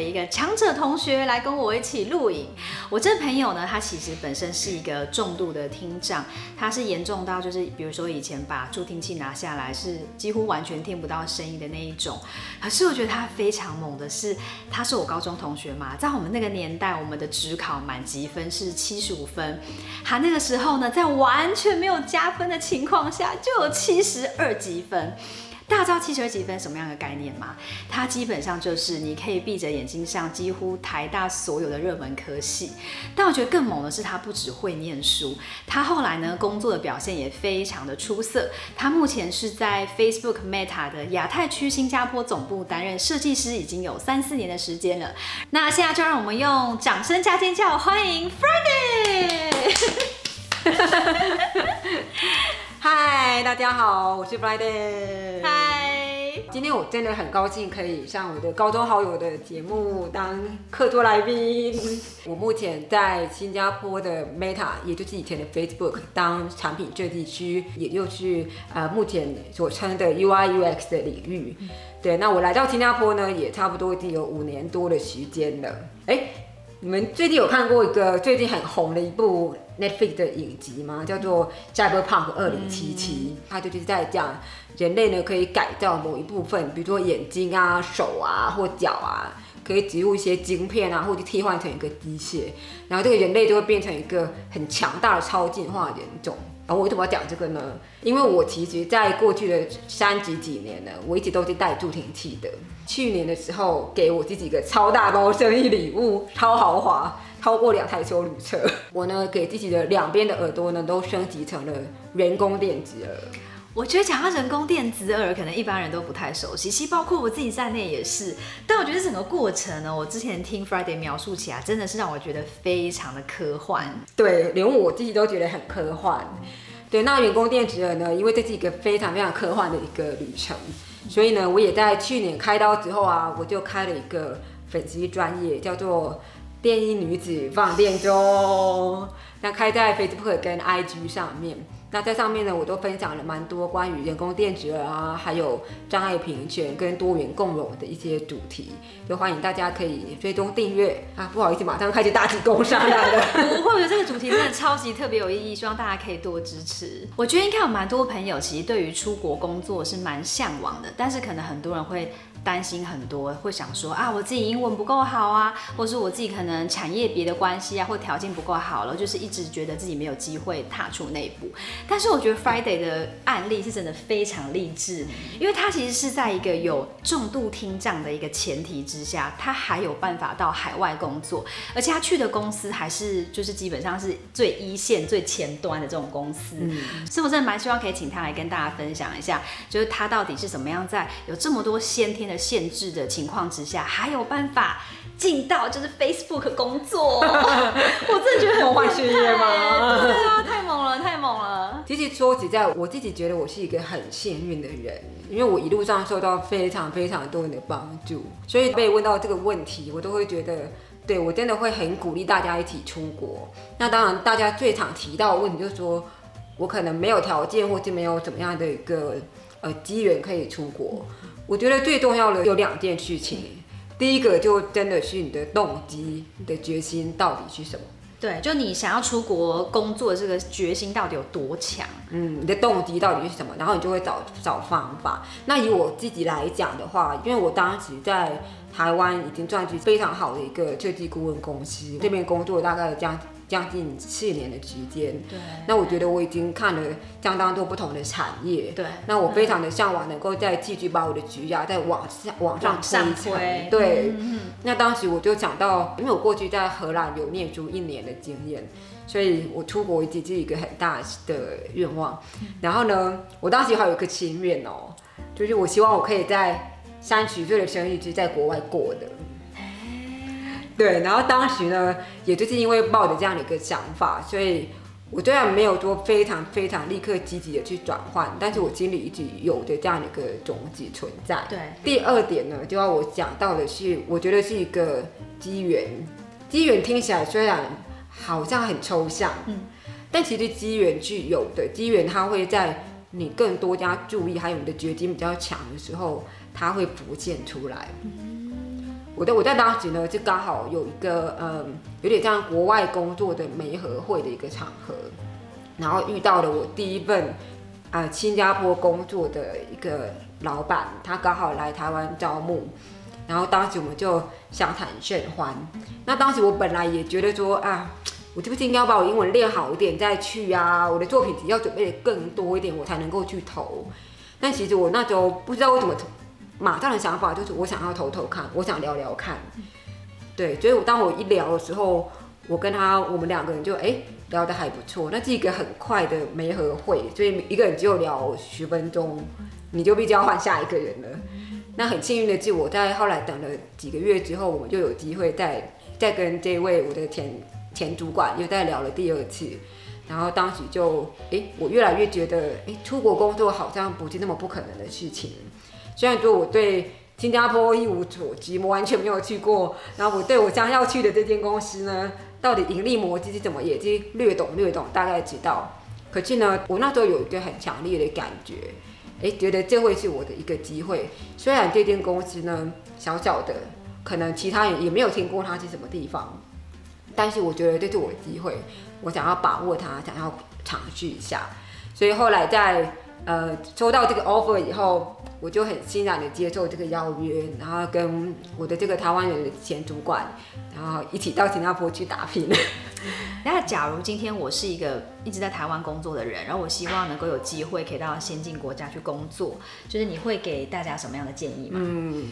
一个强者同学来跟我一起录影。我这朋友呢，他其实本身是一个重度的听障，他是严重到就是比如说以前把助听器拿下来是几乎完全听不到声音的那一种。可是我觉得他非常猛的是，他是我高中同学嘛，在我们那个年代，我们的职考满级分是七十五分，他那个时候呢，在完全没有加分的情况下，就有七十二级分。大家知道七十二积分什么样的概念吗？它基本上就是你可以闭着眼睛上几乎台大所有的热门科系。但我觉得更猛的是，他不只会念书，他后来呢工作的表现也非常的出色。他目前是在 Facebook Meta 的亚太区新加坡总部担任设计师，已经有三四年的时间了。那现在就让我们用掌声加尖叫欢迎 Friday！嗨，大家好，我是 Friday。今天我真的很高兴可以上我的高中好友的节目当客座来宾。我目前在新加坡的 Meta，也就是以前的 Facebook 当产品设计师，也就是呃目前所称的 UI UX 的领域。对，那我来到新加坡呢，也差不多已经有五年多的时间了。哎，你们最近有看过一个最近很红的一部？Netflix 的影集嘛？叫做《Cyberpunk 二零七七》，它就是在讲人类呢可以改造某一部分，比如说眼睛啊、手啊或脚啊，可以植入一些晶片啊，或者替换成一个机械，然后这个人类就会变成一个很强大的超进化人种。然后我为什么要讲这个呢？因为我其实在过去的三十几年呢，我一直都是带助听器的。去年的时候，给我自己一个超大包生日礼物，超豪华。超过两台修旅车，我呢给自己的两边的耳朵呢都升级成了人工电子耳。我觉得讲到人工电子耳，可能一般人都不太熟悉，其实包括我自己在内也是。但我觉得整个过程呢，我之前听 Friday 描述起来，真的是让我觉得非常的科幻。对，连我自己都觉得很科幻。对，那人工电子耳呢，因为这是一个非常非常科幻的一个旅程，所以呢，我也在去年开刀之后啊，我就开了一个粉丝专业，叫做。电音女子放电中，那开在 Facebook 跟 IG 上面。那在上面呢，我都分享了蛮多关于人工电子啊，还有障碍平权跟多元共融的一些主题，就欢迎大家可以追踪订阅啊。不好意思，马上开始大举攻上来了。不会，我觉得这个主题真的超级特别有意义，希望大家可以多支持。我觉得应该有蛮多朋友其实对于出国工作是蛮向往的，但是可能很多人会。担心很多，会想说啊，我自己英文不够好啊，或是我自己可能产业别的关系啊，或条件不够好了，就是一直觉得自己没有机会踏出那一步。但是我觉得 Friday 的案例是真的非常励志，因为他其实是在一个有重度听障的一个前提之下，他还有办法到海外工作，而且他去的公司还是就是基本上是最一线、最前端的这种公司。嗯，所以我真的蛮希望可以请他来跟大家分享一下，就是他到底是怎么样在有这么多先天的限制的情况之下，还有办法进到就是 Facebook 工作，我真的觉得很梦幻事业吗？对啊，太猛了，太猛了。其实说实在，我自己觉得我是一个很幸运的人，因为我一路上受到非常非常多人的帮助，所以被问到这个问题，我都会觉得，对我真的会很鼓励大家一起出国。那当然，大家最常提到的问题就是说，我可能没有条件，或是没有怎么样的一个呃机缘可以出国。我觉得最重要的有两件事情，第一个就真的是你的动机、你的决心到底是什么？对，就你想要出国工作这个决心到底有多强？嗯，你的动机到底是什么？然后你就会找找方法。那以我自己来讲的话，因为我当时在台湾已经赚取非常好的一个设计顾问公司，这边工作大概将。将近四年的时间，对，那我觉得我已经看了相当多不同的产业，对，那我非常的向往能够再继续把我的职业再往上往上推，对，那当时我就想到，因为我过去在荷兰有念书一年的经验，所以我出国一直是一个很大的愿望。然后呢，我当时还有一个心愿哦，就是我希望我可以在三十岁的生日是在国外过的。对，然后当时呢，也就是因为抱着这样的一个想法，所以我虽然没有说非常非常立刻积极的去转换，但是我心里一直有着这样的一个种子存在。对，第二点呢，就要我讲到的是，我觉得是一个机缘。机缘听起来虽然好像很抽象，嗯，但其实机缘具有的机缘，它会在你更多加注意，还有你的决心比较强的时候，它会浮现出来。我在我在当时呢，就刚好有一个嗯，有点像国外工作的媒合会的一个场合，然后遇到了我第一份啊、新加坡工作的一个老板，他刚好来台湾招募，然后当时我们就相谈甚欢。那当时我本来也觉得说啊，我是不是应该要把我英文练好一点再去啊？我的作品集要准备的更多一点，我才能够去投。但其实我那时候不知道为什么，马上的想法就是我想要偷偷看，我想聊聊看。对，所以我当我一聊的时候，我跟他我们两个人就哎、聊得还不错，那是一个很快的媒合会，所以一个人只有聊十分钟，你就必须要换下一个人了。那很幸运的是，我在后来等了几个月之后，我们就有机会再再跟这位我的前前主管又再聊了第二次。然后当时就，哎，我越来越觉得，哎，出国工作好像不是那么不可能的事情。虽然说我对新加坡一无所知，我完全没有去过，然后我对我将要去的这间公司呢，到底盈利模式是怎么，也是略懂略懂，大概知道。可是呢，我那时候有一个很强烈的感觉，哎，觉得这会是我的一个机会。虽然这间公司呢小小的，可能其他人也没有听过它是什么地方，但是我觉得这是我的机会，我想要把握它，想要尝试一下。所以后来在呃收到这个 offer 以后，我就很欣然的接受这个邀约，然后跟我的这个台湾人的前主管，然后一起到新加坡去打拼。那假如今天我是一个一直在台湾工作的人，然后我希望能够有机会可以到先进国家去工作，就是你会给大家什么样的建议吗？嗯，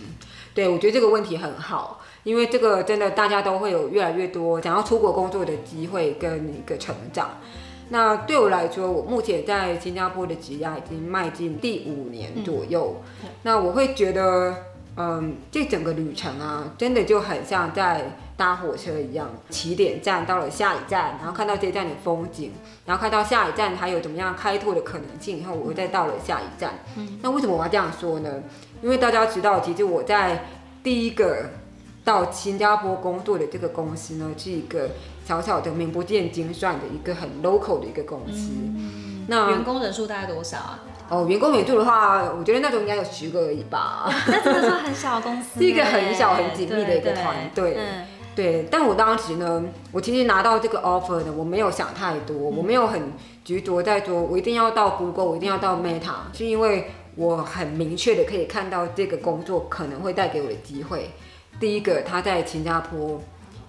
对，我觉得这个问题很好，因为这个真的大家都会有越来越多想要出国工作的机会跟一个成长。那对我来说，我目前在新加坡的职涯已经迈进第五年左右。那我会觉得，嗯，这整个旅程啊，真的就很像在搭火车一样，起点站到了下一站，然后看到这一站的风景，然后看到下一站还有怎么样开拓的可能性，以后我又再到了下一站。那为什么我要这样说呢？因为大家知道，其实我在第一个到新加坡工作的这个公司呢，是一个小小的名不见经传的一个很 local 的一个公司。那员工人数大概多少啊？哦，员工人数的话，我觉得那时候应该有十个而已吧，那真的是很小的公司，是一个很小很紧密的一个对团队嗯对。但我当时呢，我其实拿到这个 offer 呢，我没有想太多，我没有很执着在说，我一定要到 Google，我一定要到 Meta，是因为我很明确的可以看到这个工作可能会带给我的机会。第一个，他在新加坡。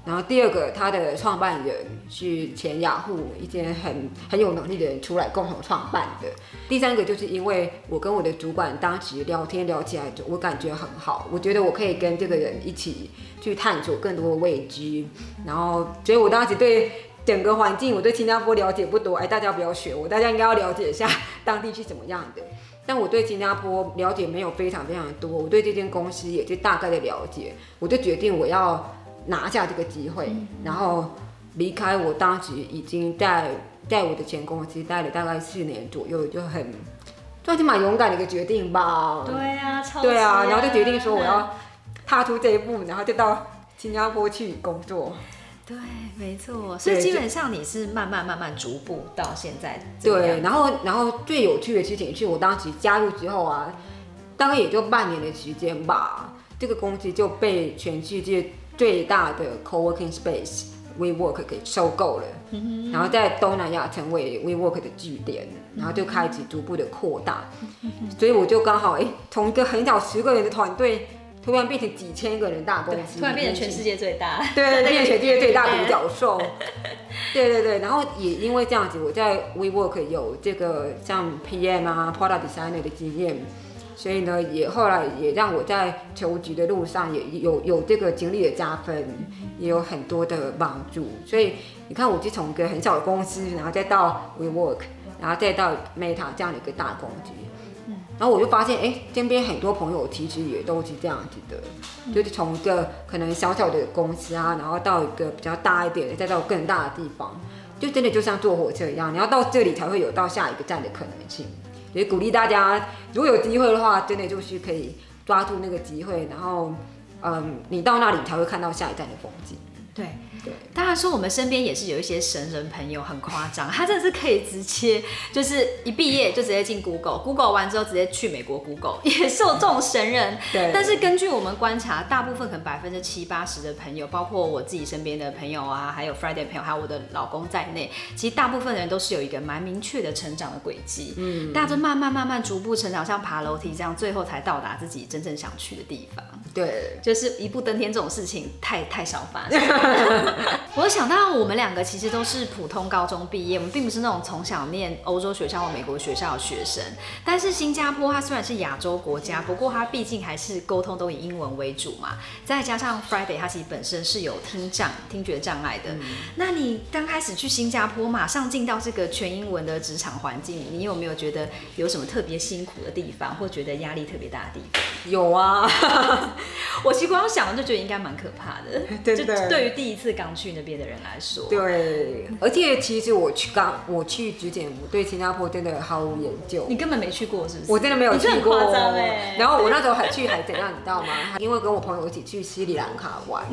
然后第二个，他的创办人是前雅虎一间很很有能力的人出来共同创办的。第三个就是因为我跟我的主管当时聊天聊起来，我感觉很好，我觉得我可以跟这个人一起去探索更多的未知。然后，所以我当时对整个环境，我对新加坡了解不多，哎，大家不要学我，大家应该要了解一下当地是怎么样的。但我对新加坡了解没有非常非常多，我对这间公司也就大概的了解，我就决定我要拿下这个机会，然后离开我当时已经在在我的前公司待了大概四年左右，就很算是蛮勇敢的一个决定吧。对啊，超对啊，然后就决定说我要踏出这一步，然后就到新加坡去工作。对，没错。所以基本上你是慢慢慢慢逐步到现在对，然后然后最有趣的事情是我当时加入之后啊，大概也就半年的时间吧，这个公司就被全世界最大的 co-working space WeWork 给收购了，然后在东南亚成为 WeWork 的据点，然后就开始逐步的扩大，所以我就刚好哎，从一个很小十个人的团队，突然变成几千个人大公，司，突然变成全世界最大。对，变成全世界最大独角兽。对对对，然后也因为这样子，我在 WeWork 有这个像 PM 啊、Product Designer 的经验，所以呢，也后来也让我在求职的路上也有有这个经历的加分，也有很多的帮助。所以你看，我就从一个很小的公司，然后再到 WeWork，然后再到 Meta 这样的一个大公司。然后我就发现，哎，身边很多朋友其实也都是这样子的，就是从一个可能小小的公司啊，然后到一个比较大一点的，再到更大的地方，就真的就像坐火车一样，你要到这里才会有到下一个站的可能性。也鼓励大家，如果有机会的话，真的就是可以抓住那个机会，然后，嗯，你到那里才会看到下一站的风景。对。对，当然说我们身边也是有一些神人朋友，很夸张，他真的是可以直接就是一毕业就直接进 Google，Google 完之后直接去美国 Google，也是有这种神人。对但是根据我们观察，大部分可能百分之七八十的朋友，包括我自己身边的朋友啊，还有 Friday 朋友，还有我的老公在内，其实大部分人都是有一个蛮明确的成长的轨迹。嗯，大家就慢慢慢慢逐步成长，像爬楼梯这样，最后才到达自己真正想去的地方。对，就是一步登天这种事情太太少发生。我想到我们两个其实都是普通高中毕业，我们并不是那种从小念欧洲学校或美国学校的学生。但是新加坡它虽然是亚洲国家，不过它毕竟还是沟通都以英文为主嘛。再加上 Friday 它其实本身是有听障、听觉障碍的。那你刚开始去新加坡，马上进到这个全英文的职场环境，你有没有觉得有什么特别辛苦的地方，或觉得压力特别大的地方？有啊，我其实光想就觉得应该蛮可怕的，真的就对于第一次刚去那边的人来说，对，而且其实我去刚我去之前，我对新加坡真的毫无研究。你根本没去过，是不是？我真的没有去过。然后我那时候还去还怎样，你知道吗？因为跟我朋友一起去斯里兰卡玩，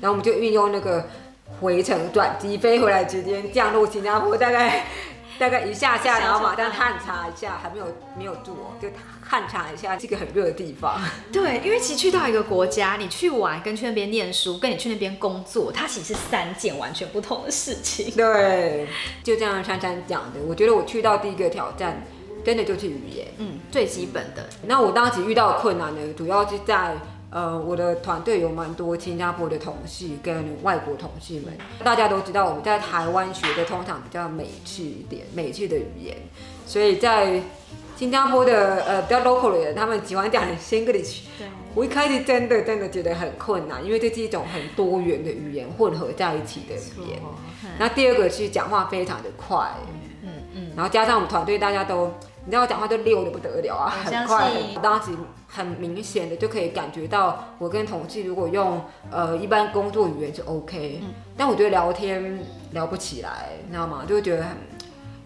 然后我们就运用那个回程转机飞回来直接降落新加坡，大概大概一下下，然后马上探查一下，还没有没有住哦，就探查一下这个很热的地方。对，因为其实去到一个国家，你去玩跟去那边念书，跟你去那边工作，它其实是三件完全不同的事情。对，就这样珊珊讲的，我觉得我去到第一个挑战，真的就是语言。嗯，最基本的。那我当时遇到困难呢，主要是在呃，我的团队有蛮多新加坡的同事跟外国同事们。大家都知道，我们在台湾学的通常比较美式一点，美式的语言，所以在新加坡的呃比较 local 的人，他们喜欢讲 English。对，我一开始真的真的觉得很困难，因为这是一种很多元的语言混合在一起的语言。那第二个是讲话非常的快，嗯嗯，然后加上我们团队大家都，你知道讲话都溜的不得了啊，很快当时很明显的就可以感觉到，我跟同事如果用呃一般工作语言是 OK，、但我觉得聊天聊不起来，你知道吗？就会觉得很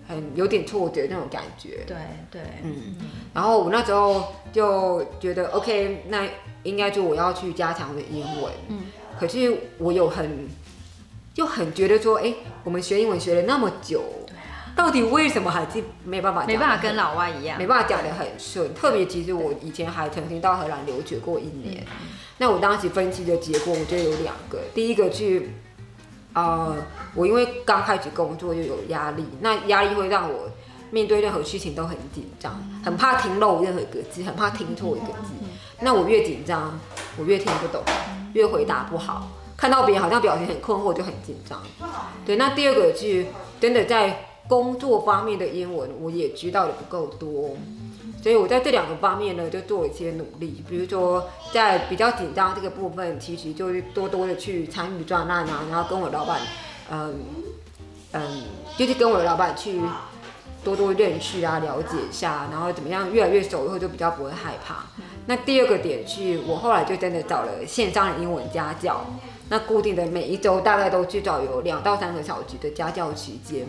很有点挫折那种感觉。对对，嗯，然后我那时候就觉得 OK，那应该就我要去加强我的英文。嗯，可是我有很就很觉得说，哎、我们学英文学了那么久，到底为什么还是没办法没办法跟老外一样，没办法讲得很顺？特别其实我以前还曾经到荷兰留学过一年，那我当时分析的结果，我觉得有两个，第一个是。呃，我因为刚开始工作就有压力，那压力会让我面对任何事情都很紧张，很怕听漏任何一个字，很怕听错一个字。那我越紧张，我越听不懂，越回答不好。看到别人好像表情很困惑，就很紧张。对，那第二个是真的在工作方面的英文，我也知道的不够多。所以我在这两个方面呢，就做一些努力。比如说，在比较紧张这个部分，其实就是多多的去参与专案啊，然后跟我老板，嗯嗯，就是跟我的老板去多多认识啊，了解一下，然后怎么样越来越熟以后就比较不会害怕。那第二个点是我后来就真的找了线上的英文家教，那固定的每一周大概都至少有两到三个小时的家教时间，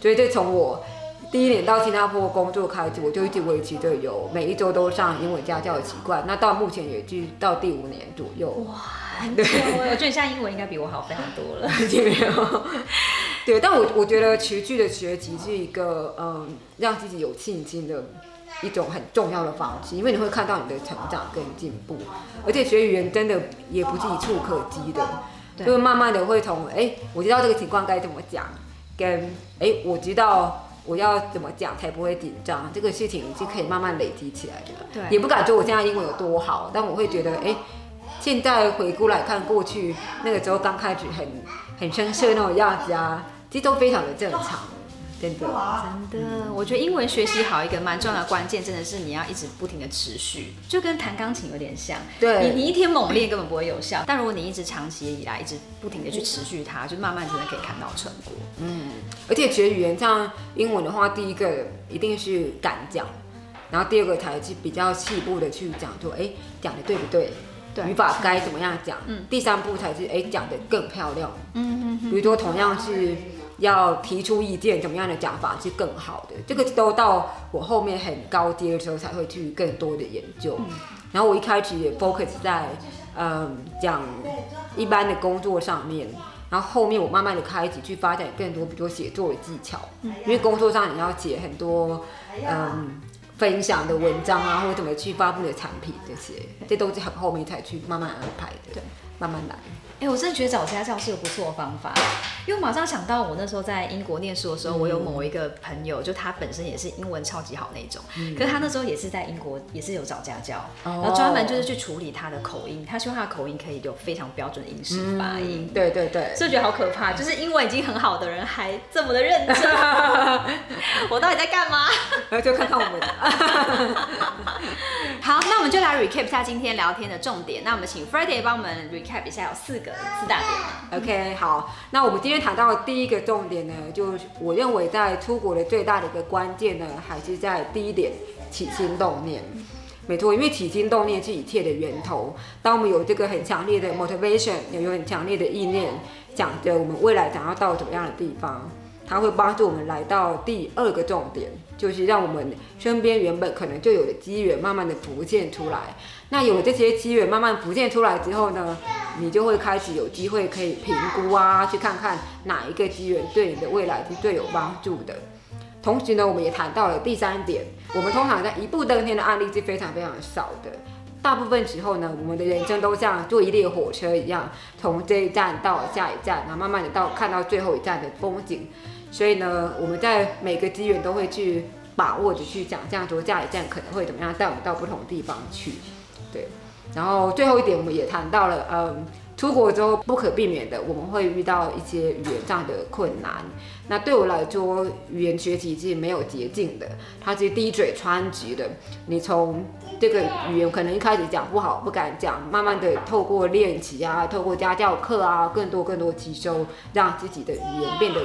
所以这从我第一年到新加坡工作开始，我就一直维持着有每一周都上英文家教的习惯。那到目前也就到第五年左右。哇，很久欸我觉得你现在英文应该比我好非常多了。也没有。对，但我我觉得持续的学习是一个嗯，让自己有信心的一种很重要的方式，因为你会看到你的成长跟进步，而且学语言真的也不是一触可及的，就会慢慢的会从哎、我知道这个情况该怎么讲，跟哎、我知道。我要怎么讲才不会紧张？这个事情是可以慢慢累积起来的。对也不敢说我现在英文有多好，但我会觉得，哎、现在回顾来看过去那个时候刚开始很很生涩那种样子啊，其实都非常的正常，真的。真的，我觉得英文学习好一个蛮重要的关键，真的是你要一直不停的持续，就跟弹钢琴有点像。对。你你一天猛练根本不会有效，但如果你一直长期以来一直不停的去持续它，就慢慢真的可以看到成果。嗯而且学语言像英文的话，第一个一定是敢讲，然后第二个才是比较细部的去讲，说哎讲的对不对，对。语法该怎么样讲，嗯。第三步才是哎讲的更漂亮，嗯嗯比如说同样是要提出意见，怎么样的讲法是更好的，这个都到我后面很高阶的时候才会去更多的研究。然后我一开始也 focus 在嗯讲一般的工作上面，然后后面我慢慢的开始去发展更多，比如说写作的技巧，因为工作上你要写很多嗯分享的文章啊，或者怎么去发布的产品这些，这都是很后面才去慢慢安排的，对，慢慢来。哎、我真的觉得找家教是个不错的方法，因为我马上想到我那时候在英国念书的时候，我有某一个朋友，就他本身也是英文超级好那种，可是他那时候也是在英国，也是有找家教，然后专门就是去处理他的口音，他希望他的口音可以有非常标准的英式发音。嗯，对对对，所以我觉得好可怕，就是英文已经很好的人还这么的认真，我到底在干嘛？然 后就看看我们的。好，那我们就来 recap 下今天聊天的重点。那我们请 Friday 帮我们 recap 一下，有四个四大点。OK，好，那我们今天谈到的第一个重点呢，就是我认为在出国的最大的一个关键呢，还是在第一点起心动念。没错，因为起心动念是一切的源头。当我们有这个很强烈的 motivation，有有很强烈的意念，讲着我们未来想要到怎么样的地方，它会帮助我们来到第二个重点，就是让我们身边原本可能就有的机缘慢慢的浮现出来。那有了这些机缘慢慢浮现出来之后呢，你就会开始有机会可以评估啊，去看看哪一个机缘对你的未来是最有帮助的。同时呢，我们也谈到了第三点，我们通常在一步登天的案例是非常非常少的。大部分时候呢，我们的人生都像坐一列火车一样，从这一站到下一站，然后慢慢的到看到最后一站的风景。所以呢，我们在每个机缘都会去把握着去想象说下一站可能会怎么样带我们到不同地方去。对，然后最后一点我们也谈到了，嗯，出国之后不可避免的我们会遇到一些语言上的困难。那对我来说，语言学习是没有捷径的，它是滴水穿石的。你从这个语言可能一开始讲不好，不敢讲，慢慢的透过练习啊，透过家教课啊，更多更多吸收，让自己的语言变得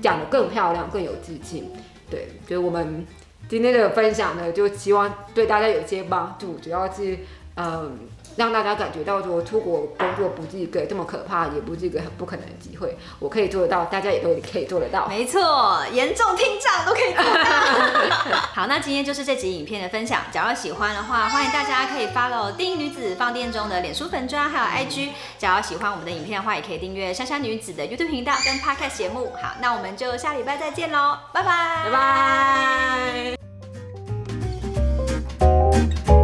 讲得更漂亮，更有激情。对，所以我们今天的分享呢，就希望对大家有一些帮助，主要是嗯。让大家感觉到说，出国工作不是一个这么可怕，也不是一个很不可能的机会。我可以做得到，大家也都可以做得到。没错，严重听障都可以做到。好，那今天就是这集影片的分享。假如喜欢的话，欢迎大家可以 follow 定女子放电中的脸书粉砖还有 IG。假如喜欢我们的影片的话，也可以订阅珊珊女子的 YouTube 频道跟 Podcast 节目。好，那我们就下礼拜再见喽，拜拜，拜拜。